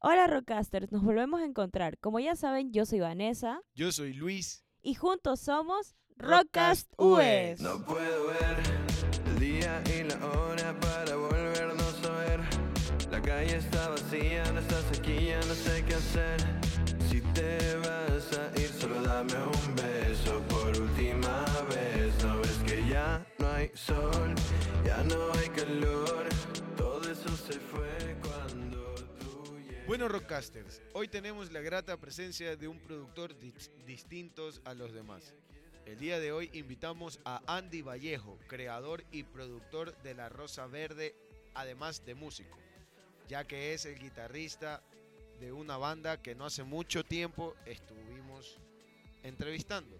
Hola Rockcasters, nos volvemos a encontrar. Como ya saben, yo soy Vanessa Yo soy Luis. y juntos somos Rockcast US. No puedo ver el día y la hora para volvernos a ver. La calle está vacía, no estás aquí, ya no sé qué hacer. Si te vas a ir, solo dame un beso por última vez. No ves que ya no hay sol, ya no hay calor. Todo eso se fue. Bueno, Rockcasters, hoy tenemos la grata presencia de un productor dis- distintos a los demás. El día de hoy invitamos a Andy Vallejo, creador y productor de La Rosa Verde, además de músico, ya que es el guitarrista de una banda que no hace mucho tiempo estuvimos entrevistando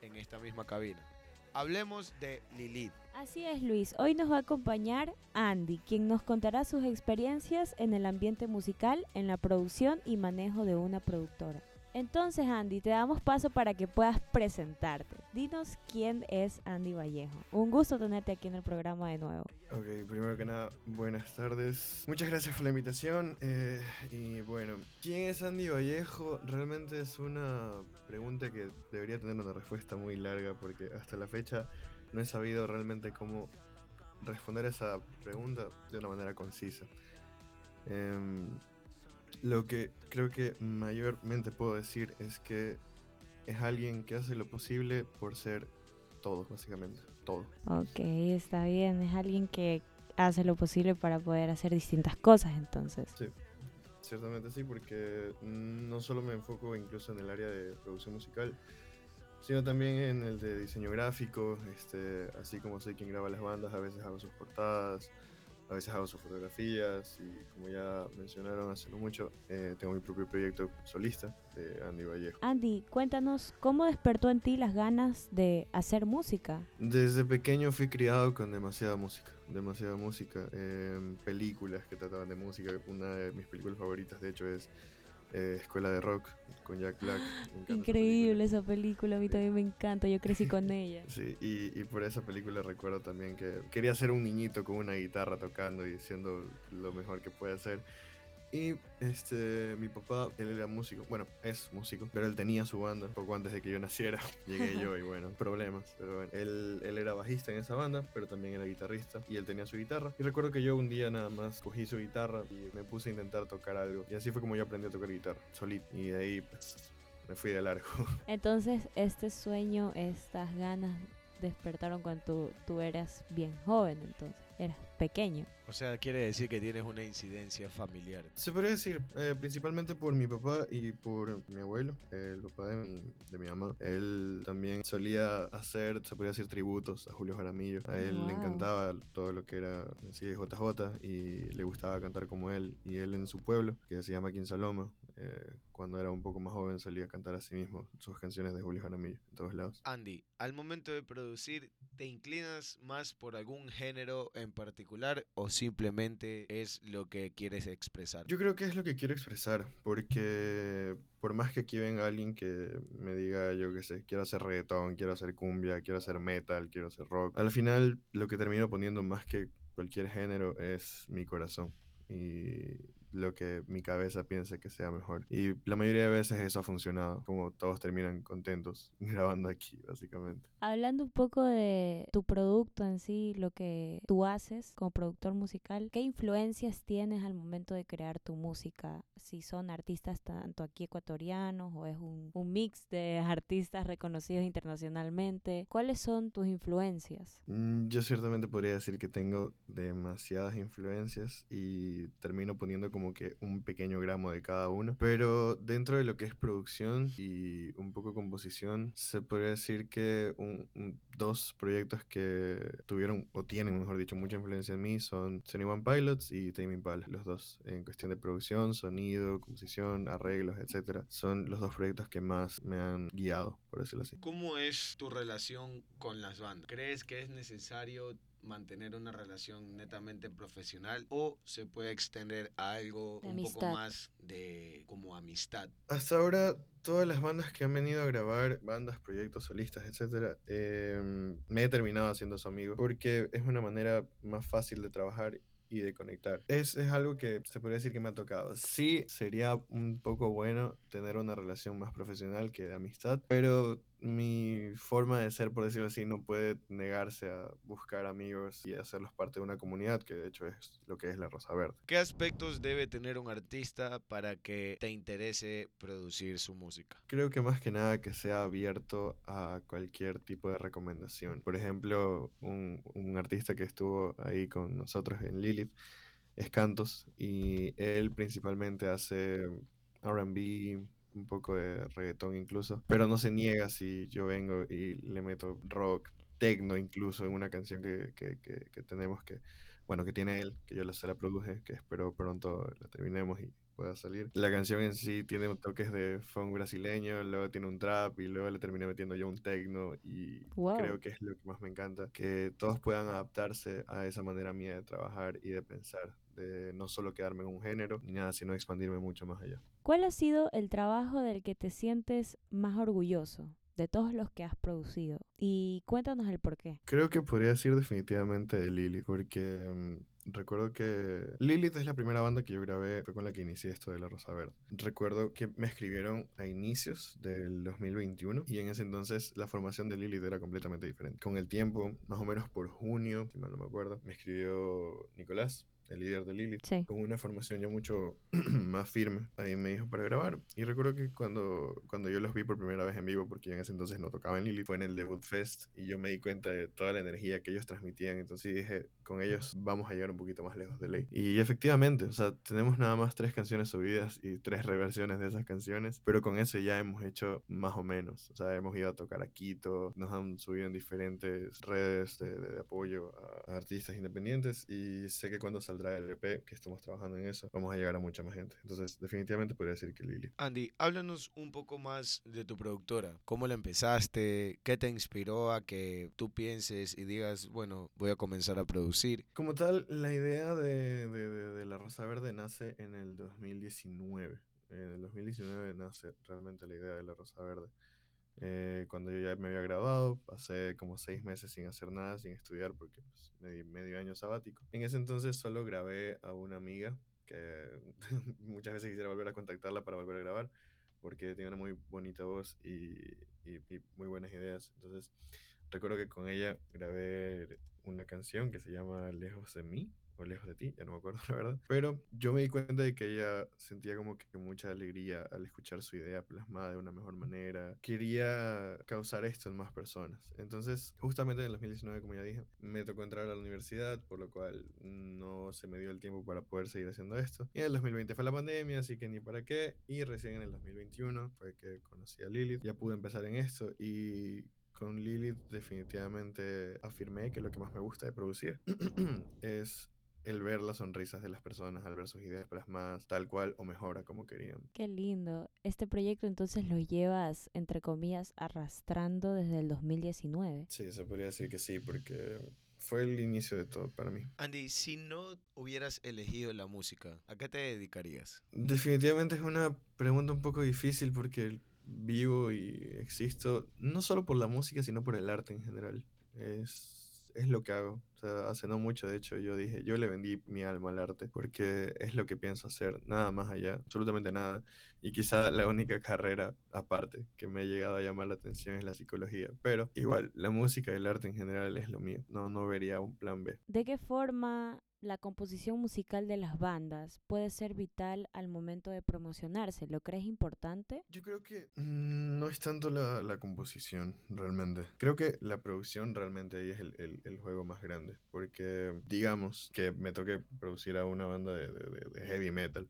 en esta misma cabina. Hablemos de Lilith. Así es, Luis. Hoy nos va a acompañar Andy, quien nos contará sus experiencias en el ambiente musical, en la producción y manejo de una productora. Entonces, Andy, te damos paso para que puedas presentarte. Dinos quién es Andy Vallejo. Un gusto tenerte aquí en el programa de nuevo. Ok, primero que nada, buenas tardes. Muchas gracias por la invitación. eh, y bueno, ¿quién es Andy Vallejo? Realmente es una pregunta que debería tener una respuesta muy larga porque hasta la fecha no he sabido realmente cómo responder esa pregunta de una manera concisa. Em, lo que creo que mayormente puedo decir es que es alguien que hace lo posible por ser todo, básicamente, todo. Ok, está bien. Es alguien que hace lo posible para poder hacer distintas cosas, entonces. Sí, ciertamente sí, porque no solo me enfoco incluso en el área de producción musical, sino también en el de diseño gráfico, este, así como soy quien graba las bandas, a veces hago sus portadas, a veces hago sus fotografías y como ya mencionaron hace no mucho, eh, tengo mi propio proyecto solista de Andy Vallejo. Andy, cuéntanos cómo despertó en ti las ganas de hacer música. Desde pequeño fui criado con demasiada música, demasiada música, em, películas que trataban de música. Una de mis películas favoritas, de hecho, es eh, Escuela de Rock con Jack Black. Encanta esa Increíble esa película, a mí también me encanta, yo crecí con ella. Sí, y, y por esa película recuerdo también que quería ser un niñito con una guitarra tocando y siendo lo mejor que puede ser. Y este, mi papá, él era músico, bueno, es músico, pero él tenía su banda poco antes de que yo naciera. Llegué yo y bueno, problemas. Pero bueno, él, él era bajista en esa banda, pero también era guitarrista y él tenía su guitarra. Y recuerdo que yo un día nada más cogí su guitarra y me puse a intentar tocar algo. Y así fue como yo aprendí a tocar guitarra, solito. Y de ahí pues, me fui de largo. Entonces, este sueño, estas ganas despertaron cuando tú, tú eras bien joven, entonces, eras pequeño. O sea, quiere decir que tienes una incidencia familiar. Se podría decir, eh, principalmente por mi papá y por mi abuelo, el papá de mi, de mi mamá. Él también solía hacer, se podría decir, tributos a Julio Jaramillo. A él Wow. le encantaba todo lo que era así JJ y le gustaba cantar como él. Y él en su pueblo, que se llama Quinsaloma, eh, cuando era un poco más joven solía cantar a sí mismo sus canciones de Julio Jaramillo en todos lados. Andy, al momento de producir, ¿te inclinas más por algún género en particular o simplemente es lo que quieres expresar? Yo creo que es lo que quiero expresar, porque por más que aquí venga alguien que me diga, yo qué sé, quiero hacer reggaetón, quiero hacer cumbia, quiero hacer metal, quiero hacer rock, al final lo que termino poniendo más que cualquier género es mi corazón y lo que mi cabeza piensa que sea mejor. Y la mayoría de veces eso ha funcionado, como todos terminan contentos grabando aquí, básicamente. Hablando un poco de tu producto en sí, lo que tú haces como productor musical, ¿qué influencias tienes al momento de crear tu música? Si son artistas tanto aquí ecuatorianos o es un, un mix de artistas reconocidos internacionalmente, ¿cuáles son tus influencias? Mm, Yo ciertamente podría decir que tengo demasiadas influencias y termino poniendo como que un pequeño gramo de cada uno. Pero dentro de lo que es producción y un poco composición, se podría decir que dos proyectos que tuvieron o tienen, mejor dicho, mucha influencia en mí son Sony One Pilots y Tame Impala, los dos. En cuestión de producción, sonido, composición, arreglos, etcétera, son los dos proyectos que más me han guiado, por decirlo así. ¿Cómo es tu relación con las bandas? ¿Crees que es necesario mantener una relación netamente profesional o se puede extender a algo De un amistad. poco más de como amistad? Hasta ahora, todas las bandas que han venido a grabar, bandas, proyectos, solistas, etcétera, em, me he terminado haciendo su amigo porque es una manera más fácil de trabajar y de conectar. Es, es algo que se podría decir que me ha tocado. Sí, sería un poco bueno tener una relación más profesional que de amistad, pero mi forma de ser, por decirlo así, no puede negarse a buscar amigos y hacerlos parte de una comunidad, que de hecho es lo que es la Rosa Verde. ¿Qué aspectos debe tener un artista para que te interese producir su música? Creo que más que nada que sea abierto a cualquier tipo de recomendación. Por ejemplo, un, un artista que estuvo ahí con nosotros en Lilith es Cantos y él principalmente hace RB, un poco de reggaetón incluso, pero no se niega si yo vengo y le meto rock, techno incluso en una canción que, que, que, tenemos que, bueno, que tiene él, que yo se la produje, que espero pronto la terminemos y pueda salir. La canción en sí tiene toques de funk brasileño, luego tiene un trap y luego le terminé metiendo yo un techno y creo que es lo que más me encanta, que todos puedan adaptarse a esa manera mía de trabajar y de pensar, de no solo quedarme en un género ni nada, sino expandirme mucho más allá. ¿Cuál ha sido el trabajo del que te sientes más orgulloso? de todos los que has producido y cuéntanos el por qué. Creo que podría decir definitivamente de Lili, porque mm, Recuerdo que Lilith es la primera banda que yo grabé, fue con la que inicié esto de La Rosa Verde. Recuerdo que me escribieron a inicios del 2021 y en ese entonces la formación de Lilith era completamente diferente. Con el tiempo, más o menos por junio, si mal no me acuerdo, me escribió Nicolás, el líder de Lilith, con una formación ya mucho más firme. Ahí me dijo para grabar. Y recuerdo que cuando, cuando yo los vi por primera vez en vivo, porque en ese entonces no tocaba en Lilith, fue en el Debut Fest y yo me di cuenta de toda la energía que ellos transmitían. Entonces dije, con ellos vamos a llegar un poquito más lejos de ley. Y efectivamente, o sea, tenemos nada más tres canciones subidas y tres reversiones de esas canciones, pero con eso ya hemos hecho más o menos. O sea, hemos ido a tocar a Quito, nos han subido en diferentes redes de, de, apoyo a, a artistas independientes y sé que cuando saldrá el EP, que estamos trabajando en eso, vamos a llegar a mucha más gente. Entonces, definitivamente podría decir que Lili. Andy, háblanos un poco más de tu productora. ¿Cómo la empezaste? ¿Qué te inspiró a que tú pienses y digas, bueno, voy a comenzar a producir? Como tal, la idea de, de, de, La Rosa Verde nace en el 2019. En el 2019 nace realmente la idea de La Rosa Verde. Eh, cuando yo ya me había graduado, pasé como seis meses sin hacer nada, sin estudiar, porque pues, me di medio año sabático. En ese entonces solo grabé a una amiga que muchas veces quisiera volver a contactarla para volver a grabar, porque tiene una muy bonita voz y, y, y muy buenas ideas. Entonces, recuerdo que con ella grabé una canción que se llama Lejos de mí, o lejos de ti, ya no me acuerdo la verdad. Pero yo me di cuenta de que ella sentía como que mucha alegría al escuchar su idea plasmada de una mejor manera. Quería causar esto en más personas. Entonces, justamente en el 2019, como ya dije, me tocó entrar a la universidad, por lo cual no se me dio el tiempo para poder seguir haciendo esto. Y en el 2020 fue la pandemia, así que ni para qué. Y recién en el 2021 fue que conocí a Lilith. Ya pude empezar en esto y con Lilith definitivamente afirmé que lo que más me gusta de producir es el ver las sonrisas de las personas, al ver sus ideas plasmadas tal cual o mejora como querían. Qué lindo. Este proyecto entonces lo llevas, entre comillas, arrastrando desde el 2019. Sí, se podría decir que sí, porque fue el inicio de todo para mí. Andy, si no hubieras elegido la música, ¿a qué te dedicarías? Definitivamente es una pregunta un poco difícil porque vivo y existo no solo por la música, sino por el arte en general. Es es lo que hago. O sea, hace no mucho, de hecho, yo dije, yo le vendí mi alma al arte porque es lo que pienso hacer, nada más allá, absolutamente nada. Y quizá la única carrera aparte que me ha llegado a llamar la atención es la psicología. Pero igual, la música y el arte en general es lo mío. No, no vería un plan B. ¿De qué forma la composición musical de las bandas puede ser vital al momento de promocionarse. ¿Lo crees importante? Yo creo que mm, no es tanto la, la, composición realmente. Creo que la producción realmente ahí es el, el, el, juego más grande. Porque digamos que me toque producir a una banda de, de, de heavy metal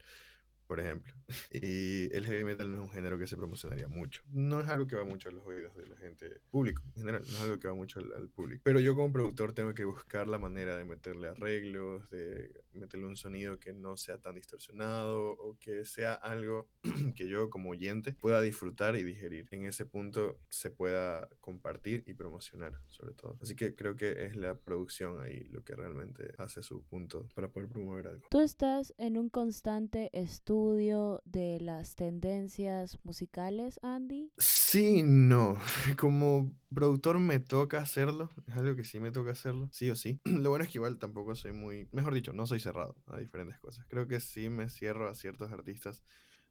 por ejemplo. Y el heavy metal no es un género que se promocionaría mucho. No es algo que va mucho a los oídos de la gente público, en general, no es algo que va mucho al, al, público. Pero yo como productor tengo que buscar la manera de meterle arreglos, de meterle un sonido que no sea tan distorsionado o que sea algo que yo como oyente pueda disfrutar y digerir. En ese punto se pueda compartir y promocionar, sobre todo. Así que creo que es la producción ahí lo que realmente hace su punto para poder promover algo. Tú estás en un constante estudio estudio de las tendencias musicales, Andy? Sí, no. Como productor me toca hacerlo. Es algo que sí me toca hacerlo, sí o sí. Lo bueno es que igual tampoco soy muy, mejor dicho, no soy cerrado a diferentes cosas. Creo que sí me cierro a ciertos artistas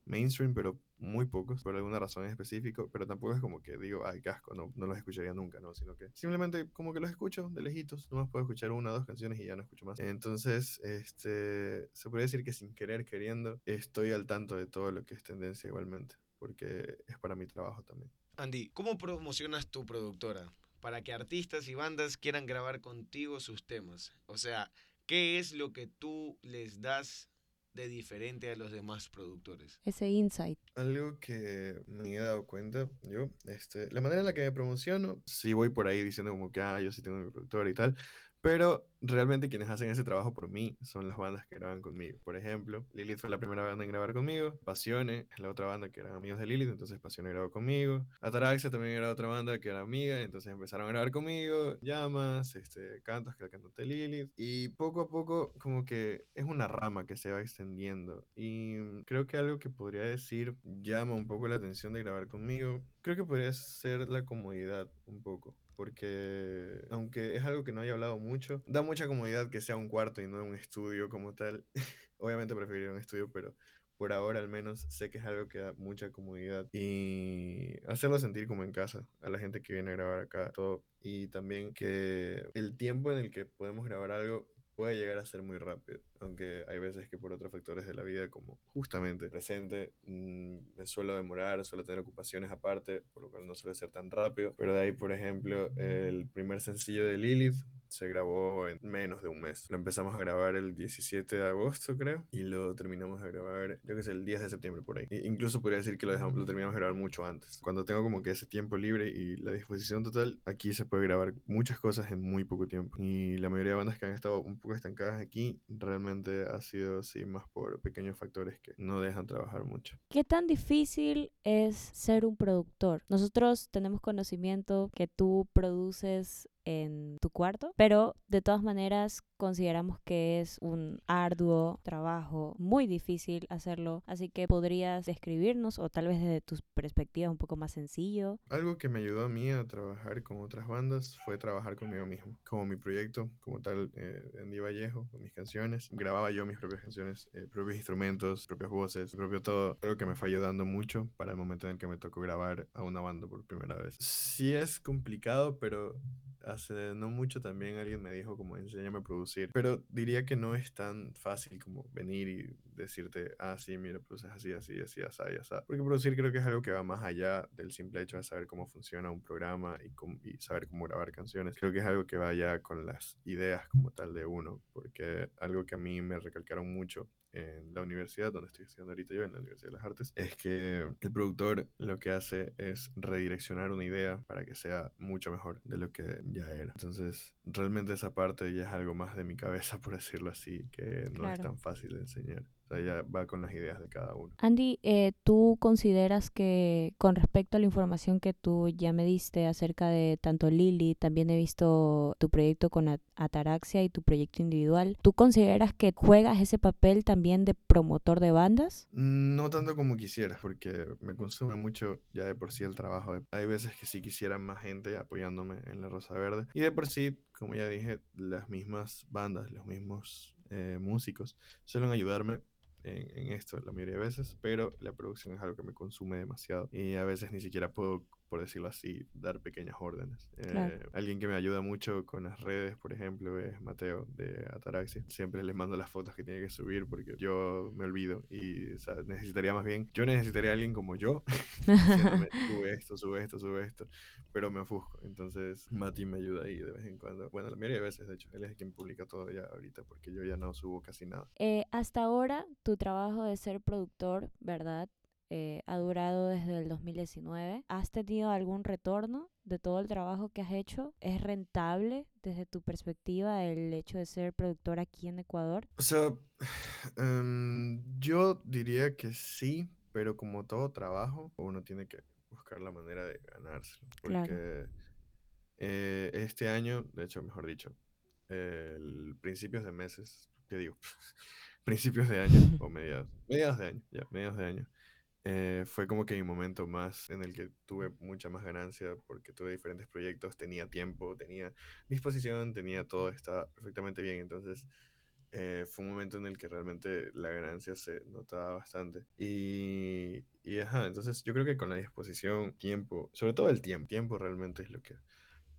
mainstream, pero muy pocos, por alguna razón en específico, pero tampoco es como que digo, ay, casco, no, no los escucharía nunca, ¿no? Sino que simplemente como que los escucho de lejitos, nomás puedo escuchar una o dos canciones y ya no escucho más. Entonces, este, se puede decir que sin querer, queriendo, estoy al tanto de todo lo que es tendencia igualmente, porque es para mi trabajo también. Andy, ¿cómo promocionas tu productora? Para que artistas y bandas quieran grabar contigo sus temas. O sea, ¿qué es lo que tú les das de diferente a los demás productores? Ese insight. Algo que me he dado cuenta yo, este, la manera en la que me promociono, si voy por ahí diciendo como que, ah, yo sí tengo mi productora y tal, pero realmente quienes hacen ese trabajo por mí son las bandas que graban conmigo. Por ejemplo, Lilith fue la primera banda en grabar conmigo, Pasione es la otra banda que eran amigos de Lilith, entonces Pasione grabó conmigo, Ataraxia también era otra banda que era amiga, entonces empezaron a grabar conmigo, Llamas, este, Cantos, que era cantante Lilith, y poco a poco como que es una rama que se va extendiendo. Y creo que algo que podría decir llama un poco la atención de grabar conmigo, creo que podría ser la comodidad un poco porque aunque es algo que no haya hablado mucho, da mucha comodidad que sea un cuarto y no un estudio como tal. Obviamente preferiría un estudio, pero por ahora al menos sé que es algo que da mucha comodidad y hacerlo sentir como en casa a la gente que viene a grabar acá todo y también que el tiempo en el que podemos grabar algo puede llegar a ser muy rápido, aunque hay veces que por otros factores de la vida, como justamente presente, mm, me suelo demorar, suelo tener ocupaciones aparte, por lo cual no suele ser tan rápido, pero de ahí, por ejemplo, el primer sencillo de Lilith se grabó en menos de un mes. Lo empezamos a grabar el 17 de agosto, creo, y lo terminamos de grabar, yo que sé, el 10 de septiembre por ahí. incluso podría decir que lo, dejamos, lo terminamos de grabar mucho antes. Cuando tengo como que ese tiempo libre y la disposición total, aquí se puede grabar muchas cosas en muy poco tiempo. Y la mayoría de bandas que han estado un poco estancadas aquí, realmente ha sido así más por pequeños factores que no dejan trabajar mucho. ¿Qué tan difícil es ser un productor? Nosotros tenemos conocimiento que tú produces en tu cuarto, pero de todas maneras consideramos que es un arduo trabajo, muy difícil hacerlo, así que podrías describirnos o tal vez desde tu perspectiva un poco más sencillo. Algo que me ayudó a mí a trabajar con otras bandas fue trabajar conmigo mismo, como mi proyecto, como tal, eh, Andy Vallejo, con mis canciones, grababa yo mis propias canciones, eh, propios instrumentos, propias voces, propio todo, algo que me fue ayudando mucho para el momento en el que me tocó grabar a una banda por primera vez. Sí es complicado, pero hace no mucho también alguien me dijo como enséñame a producir, pero diría que no es tan fácil como venir y decirte, ah, sí, mira, produces así, así, así, así, así, porque producir creo que es algo que va más allá del simple hecho de saber cómo funciona un programa y, y saber cómo grabar canciones, creo que es algo que va ya con las ideas como tal de uno, porque algo que a mí me recalcaron mucho en la universidad, donde estoy estudiando ahorita yo, en la Universidad de las Artes, es que el productor lo que hace es redireccionar una idea para que sea mucho mejor de lo que ya era. Entonces, realmente esa parte ya es algo más de mi cabeza, por decirlo así, que no es tan fácil de enseñar ya va con las ideas de cada uno. Andy, eh, ¿tú consideras que con respecto a la información que tú ya me diste acerca de tanto Lili, también he visto tu proyecto con Ataraxia y tu proyecto individual, ¿tú consideras que juegas ese papel también de promotor de bandas? No tanto como quisiera, porque me consume mucho ya de por sí el trabajo. Hay veces que sí quisiera más gente apoyándome en la Rosa Verde. Y de por sí, como ya dije, las mismas bandas, los mismos eh, músicos suelen ayudarme en, esto la mayoría de veces, pero la producción es algo que me consume demasiado y a veces ni siquiera puedo por decirlo así, dar pequeñas órdenes. Eh, alguien que me ayuda mucho con las redes, por ejemplo, es Mateo de Ataraxia. Siempre les mando las fotos que tiene que subir porque yo me olvido y necesitaría más bien, yo necesitaría a alguien como yo, sube esto, sube esto, sube esto, pero me ofusco. Entonces, Mati me ayuda ahí de vez en cuando. Bueno, la mayoría de veces, de hecho, él es quien publica todo ya ahorita porque yo ya no subo casi nada. Eh, hasta ahora, tu trabajo de ser productor, ¿verdad? Eh, ha durado desde el 2019. ¿Has tenido algún retorno de todo el trabajo que has hecho? ¿Es rentable desde tu perspectiva el hecho de ser productor aquí en Ecuador? O sea, em, yo diría que sí, pero como todo trabajo, uno tiene que buscar la manera de ganárselo. Porque eh, este año, de hecho, mejor dicho, el principios de meses, ¿qué digo? principios de año o mediados, mediados de año, ya, mediados de año. Eh, fue como que mi momento más en el que tuve mucha más ganancia porque tuve diferentes proyectos, tenía tiempo, tenía disposición, tenía todo, estaba perfectamente bien. Entonces eh, fue un momento en el que realmente la ganancia se notaba bastante. Y, y ajá, entonces yo creo que con la disposición, tiempo, sobre todo el tiempo, tiempo realmente es lo que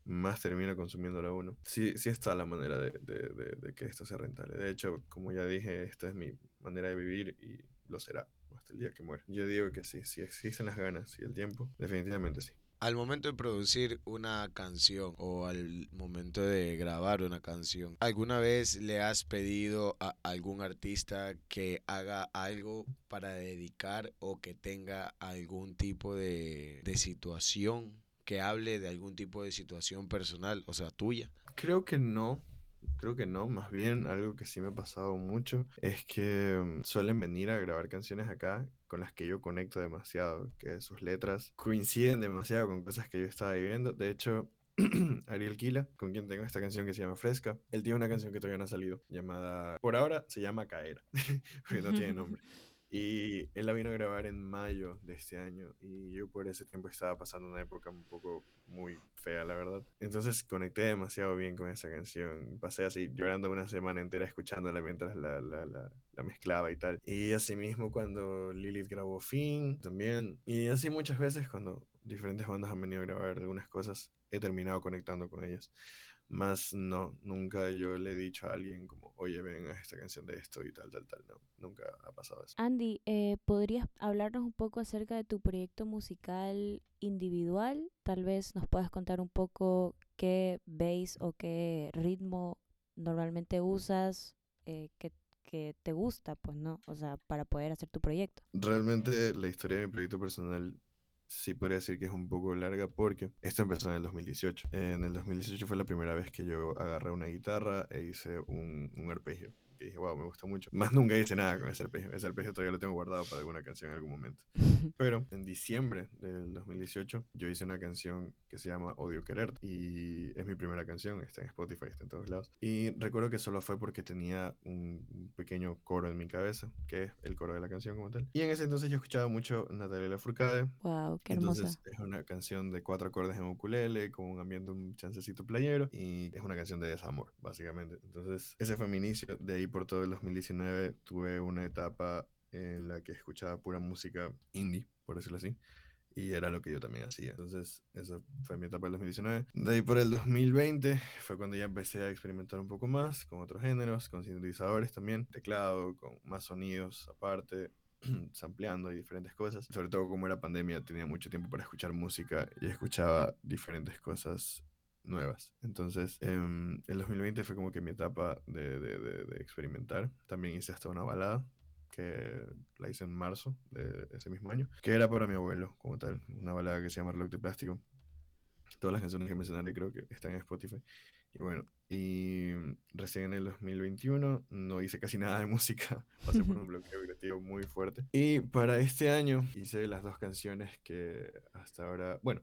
más termina consumiéndolo a uno. Sí, sí está la manera de, de, de, que esto sea rentable. De hecho, como ya dije, esta es mi manera de vivir y lo será el día que muera. Yo digo que sí, si existen las ganas y el tiempo, definitivamente sí. Al momento de producir una canción o al momento de grabar una canción, ¿alguna vez le has pedido a algún artista que haga algo para dedicar o que tenga algún tipo de, de situación que hable de algún tipo de situación personal, o sea, tuya? Creo que no. Creo que no, más bien algo que sí me ha pasado mucho es que mm, suelen venir a grabar canciones acá con las que yo conecto demasiado, que sus letras coinciden demasiado con cosas que yo estaba viviendo. De hecho, Ariel Kila, con quien tengo esta canción que se llama Fresca, él tiene una canción que todavía no ha salido, llamada, por ahora se llama Caer, porque no tiene nombre. Y él la vino a grabar en mayo de este año y yo por ese tiempo estaba pasando una época un poco muy fea, la verdad. Entonces conecté demasiado bien con esa canción. Pasé así llorando una semana entera escuchándola mientras la, la, la, la mezclaba y tal. Y así mismo cuando Lilith grabó Fin también. Y así muchas veces cuando diferentes bandas han venido a grabar algunas cosas, he terminado conectando con ellas. Más no, nunca yo le he dicho a alguien como, oye, ven a esta canción de esto y tal, tal, tal. No, nunca ha pasado eso. Andy, eh, ¿podrías hablarnos un poco acerca de tu proyecto musical individual? Tal vez nos puedas contar un poco qué bass o qué ritmo normalmente usas, eh, que, que te gusta, pues, ¿no? O sea, para poder hacer tu proyecto. Realmente la historia de mi proyecto personal sí podría decir que es un poco larga porque esto empezó en el 2018. En el 2018 fue la primera vez que yo agarré una guitarra e hice un, un arpegio que dije, wow, me gusta mucho. Más nunca hice nada con ese arpegio. Ese arpegio todavía lo tengo guardado para alguna canción en algún momento. Pero en diciembre del 2018 yo hice una canción que se llama Odio Querer y es mi primera canción, está en Spotify, está en todos lados. Y recuerdo que solo fue porque tenía un pequeño coro en mi cabeza, que es el coro de la canción como tal. Y en ese entonces yo escuchaba mucho Natalia Lafourcade. Wow, qué hermosa. Entonces es una canción de cuatro acordes en ukulele, con un ambiente un chancecito playero y es una canción de desamor, básicamente. Entonces ese fue mi inicio. De ahí por todo el 2019 tuve una etapa en la que escuchaba pura música indie, por decirlo así. Y era lo que yo también hacía. Entonces, esa fue mi etapa del 2019. De ahí por el 2020 fue cuando ya empecé a experimentar un poco más con otros géneros, con sintetizadores también, teclado, con más sonidos aparte, sampleando y diferentes cosas. Sobre todo como era pandemia, tenía mucho tiempo para escuchar música y escuchaba diferentes cosas nuevas. Entonces, en el 2020 fue como que mi etapa de, de, de, de experimentar. También hice hasta una balada que la hice en marzo de ese mismo año, que era para mi abuelo, como tal, una balada que se llama Reloj de Plástico. Todas las canciones que mencionaré creo que están en Spotify. Y bueno, y recién en el 2021 no hice casi nada de música, pasé por un bloqueo creativo muy fuerte. Y para este año hice las dos canciones que hasta ahora, bueno,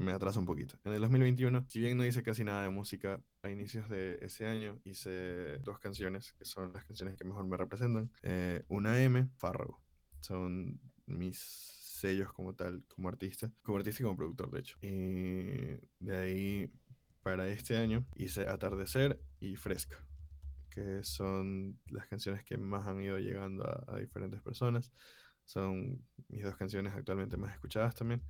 me atraso un poquito. En el 2021, si bien no hice casi nada de música, a inicios de ese año hice dos canciones que son las canciones que mejor me representan. Eh, una M, Fárrago. Son mis sellos como tal, como artista, como artista y como productor, de hecho. Y de ahí, para este año, hice Atardecer y Fresca, que son las canciones que más han ido llegando a diferentes personas. Son mis dos canciones actualmente más escuchadas también.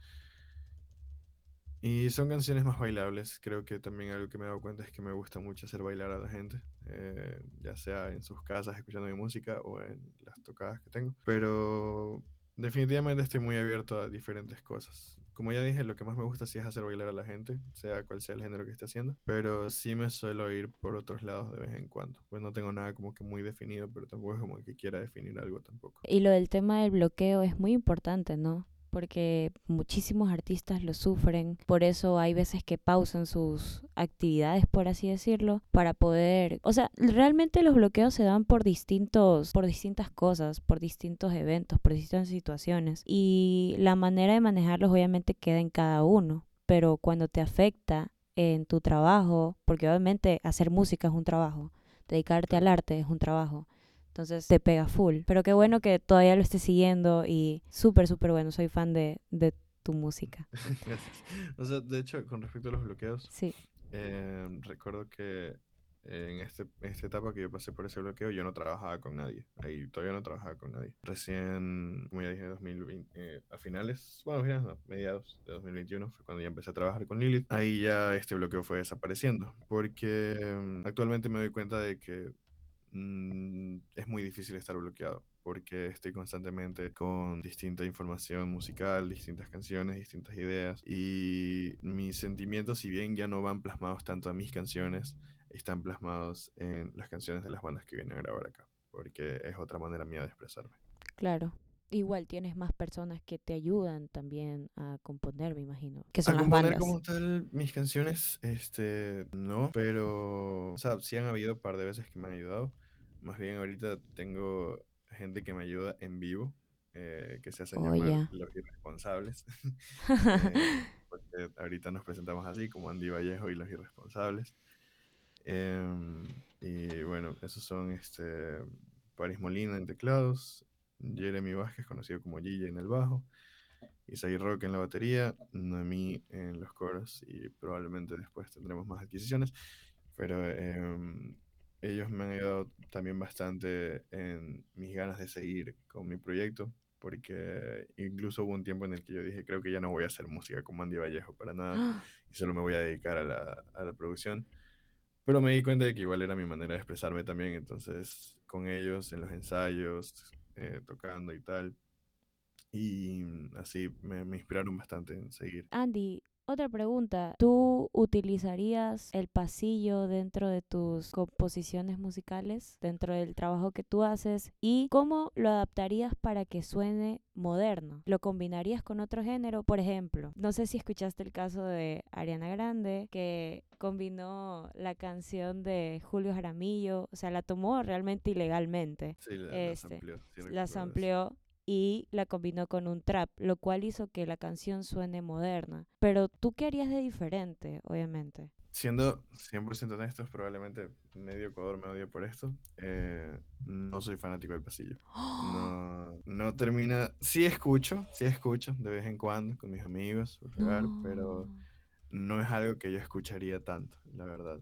Y son canciones más bailables. Creo que también algo que me he dado cuenta es que me gusta mucho hacer bailar a la gente, eh, ya sea en sus casas escuchando mi música o en las tocadas que tengo. Pero definitivamente estoy muy abierto a diferentes cosas. Como ya dije, lo que más me gusta sí es hacer bailar a la gente, sea cual sea el género que esté haciendo. Pero sí me suelo ir por otros lados de vez en cuando. Pues no tengo nada como que muy definido, pero tampoco es como que quiera definir algo tampoco. Y lo del tema del bloqueo es muy importante, ¿no? Porque muchísimos artistas lo sufren, por eso hay veces que pausan sus actividades, por así decirlo, para poder, o sea, realmente los bloqueos se dan por distintos, por distintas cosas, por distintos eventos, por distintas situaciones. Y la manera de manejarlos obviamente queda en cada uno, pero cuando te afecta en tu trabajo, porque obviamente hacer música es un trabajo, dedicarte al arte es un trabajo, Entonces te pega full. Pero qué bueno que todavía lo estés siguiendo y súper, súper bueno. Soy fan de, de tu música. Gracias. O sea, de hecho, con respecto a los bloqueos, Sí. eh, recuerdo que en este, en esta etapa que yo pasé por ese bloqueo, yo no trabajaba con nadie. Ahí todavía no trabajaba con nadie. Recién, como ya dije, 2020, eh, a finales, bueno, finales no, mediados de 2021 fue cuando ya empecé a trabajar con Lilith. Ahí ya este bloqueo fue desapareciendo, porque mm, actualmente me doy cuenta de que mm, es muy difícil estar bloqueado porque estoy constantemente con distinta información musical, distintas canciones, distintas ideas y mis sentimientos, si bien ya no van plasmados tanto a mis canciones, están plasmados en las canciones de las bandas que vienen a grabar acá, porque es otra manera mía de expresarme. Claro. Igual tienes más personas que te ayudan también a componer, me imagino. Que A son las componer bandas. como tal mis canciones, este, no, pero, o sea, sí han habido un par de veces que me han ayudado. Más bien ahorita tengo gente que me ayuda en vivo, eh, que se hacen Oh, llamar ya. los irresponsables. Eh, porque ahorita nos presentamos así como Andy Vallejo y los irresponsables. Em, y bueno, esos son este, Paris Molina en teclados, Jeremy Vázquez, conocido como Gigi en el bajo, Isaí Rock en la batería, Noemí en los coros y probablemente después tendremos más adquisiciones. Pero em, ellos me han ayudado también bastante en mis ganas de seguir con mi proyecto, porque incluso hubo un tiempo en el que yo dije, creo que ya no voy a hacer música como Andy Vallejo para nada y solo me voy a dedicar a la, a la producción. Pero me di cuenta de que igual era mi manera de expresarme también, entonces con ellos en los ensayos, eh, tocando y tal. Y así me, me inspiraron bastante en seguir. Andy, otra pregunta. ¿Tú utilizarías el pasillo dentro de tus composiciones musicales, dentro del trabajo que tú haces? ¿Y cómo lo adaptarías para que suene moderno? ¿Lo combinarías con otro género? Por ejemplo, no sé si escuchaste el caso de Ariana Grande, que combinó la canción de Julio Jaramillo, o sea, la tomó realmente ilegalmente. Sí, la, la Este, sampleó, sí la sampleó y la combinó con un trap, lo cual hizo que la canción suene moderna. Pero tú qué harías de diferente, obviamente. Siendo 100% honestos, probablemente medio Ecuador me odia por esto. eh, no soy fanático del pasillo. No, no termina. Sí escucho, sí escucho de vez en cuando con mis amigos, por jugar, pero no es algo que yo escucharía tanto, la verdad.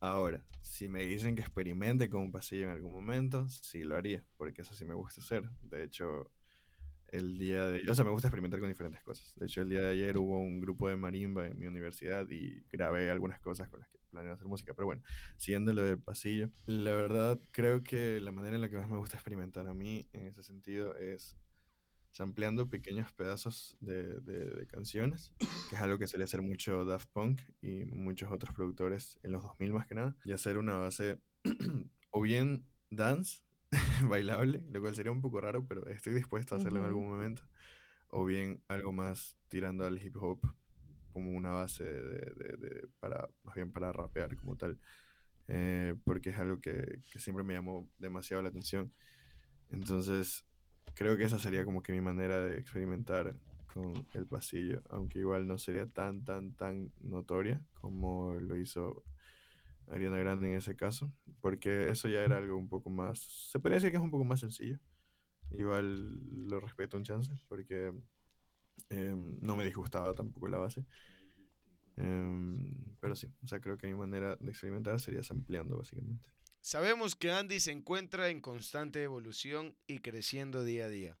Ahora, si me dicen que experimente con un pasillo en algún momento, sí lo haría, porque eso sí me gusta hacer. De hecho, el día de... O sea, me gusta experimentar con diferentes cosas. De hecho, el día de ayer hubo un grupo de marimba en mi universidad y grabé algunas cosas con las que planeo hacer música. Pero bueno, siguiendo lo del pasillo, la verdad creo que la manera en la que más me gusta experimentar a mí en ese sentido es sampleando pequeños pedazos de, de- de canciones, que es algo que solía hacer mucho Daft Punk y muchos otros productores en los 2000 más que nada, y hacer una base o bien dance, bailable, lo cual sería un poco raro, pero estoy dispuesto a hacerlo en Ujú. algún momento, o bien algo más tirando al hip hop como una base de, de- de- para, más bien para rapear como tal, eh, porque es algo que, que siempre me llamó demasiado la atención. Entonces, creo que esa sería como que mi manera de experimentar con el pasillo, aunque igual no sería tan, tan, tan notoria como lo hizo Ariana Grande en ese caso, porque eso ya era algo un poco más, se podría decir que es un poco más sencillo. Igual lo respeto un chance, porque em, no me disgustaba tampoco la base. Em, pero sí, o sea, creo que mi manera de experimentar sería ampliando básicamente. Sabemos que Andy se encuentra en constante evolución y creciendo día a día.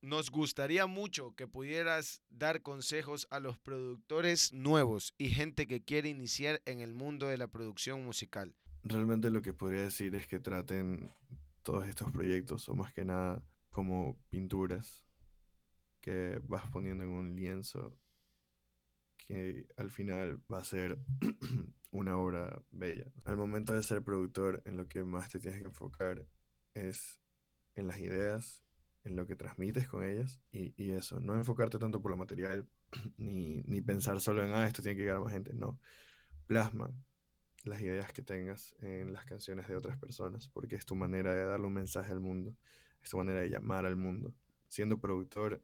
Nos, gustaría mucho que pudieras dar consejos a los productores nuevos y gente que quiere iniciar en el mundo de la producción musical. Realmente lo que podría decir es que traten todos estos proyectos, o más que nada como pinturas que vas poniendo en un lienzo que al final va a ser una obra bella. Al momento de ser productor, en lo que más te tienes que enfocar es en las ideas, en lo que transmites con ellas y, y eso, no enfocarte tanto por lo material, ni, ni pensar solo en, ah, esto tiene que llegar a más gente, no. Plasma las ideas que tengas en las canciones de otras personas, porque es tu manera de darle un mensaje al mundo, es tu manera de llamar al mundo. Siendo productor,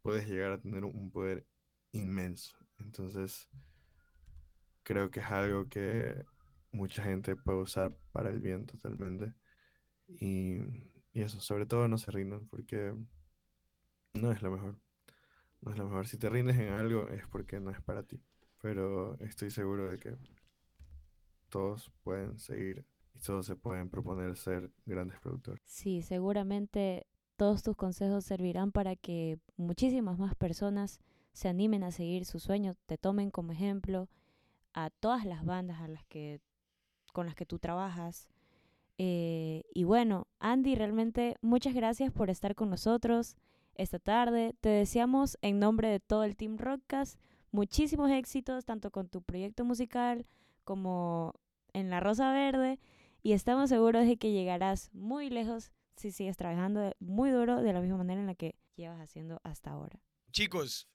puedes llegar a tener un poder inmenso. Entonces, creo que es algo que mucha gente puede usar para el bien totalmente. Y, y eso, sobre todo no se rindan porque no es lo mejor. No es lo mejor. Si te rindes en algo es porque no es para ti. Pero estoy seguro de que todos pueden seguir y todos se pueden proponer ser grandes productores. Sí, seguramente todos tus consejos servirán para que muchísimas más personas se animen a seguir su sueño, te tomen como ejemplo a todas las bandas a las que, con las que tú trabajas. Eh, y bueno, Andy, realmente muchas gracias por estar con nosotros esta tarde. Te deseamos en nombre de todo el Team Rockcast muchísimos éxitos, tanto con tu proyecto musical como en La Rosa Verde. Y estamos seguros de que llegarás muy lejos si sigues trabajando muy duro de la misma manera en la que llevas haciendo hasta ahora. Chicos,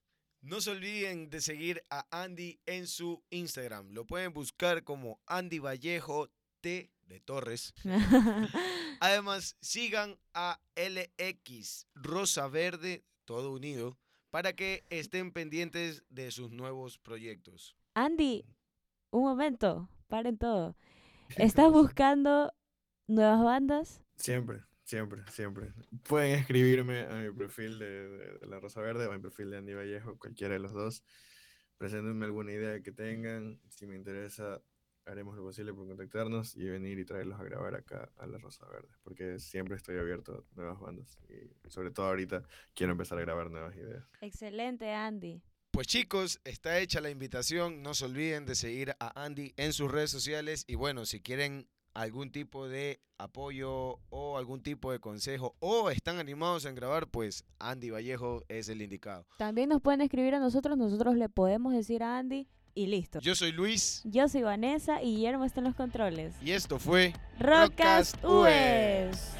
no se olviden de seguir a Andy en su Instagram. Lo pueden buscar como Andy Vallejo T de Torres. Además, sigan a LX Rosa Verde, todo unido, para que estén pendientes de sus nuevos proyectos. Andy, un momento, paren todo. ¿Estás buscando nuevas bandas? Siempre, siempre, siempre. Pueden escribirme a mi perfil de, La Rosa Verde o a mi perfil de Andy Vallejo, cualquiera de los dos. Preséntenme alguna idea que tengan. Si me interesa, haremos lo posible por contactarnos y venir y traerlos a grabar acá a La Rosa Verde, porque siempre estoy abierto a nuevas bandas y sobre todo ahorita quiero empezar a grabar nuevas ideas. Excelente, Andy. Pues chicos, está hecha la invitación, no se olviden de seguir a Andy en sus redes sociales y bueno, si quieren algún tipo de apoyo o algún tipo de consejo o están animados en grabar, pues Andy Vallejo es el indicado. También nos pueden escribir a nosotros, nosotros le podemos decir a Andy y listo. Yo soy Luis. Yo soy Vanessa y Guillermo está en los controles. Y esto fue Rockcast US.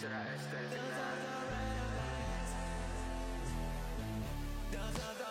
Será este el final. da da da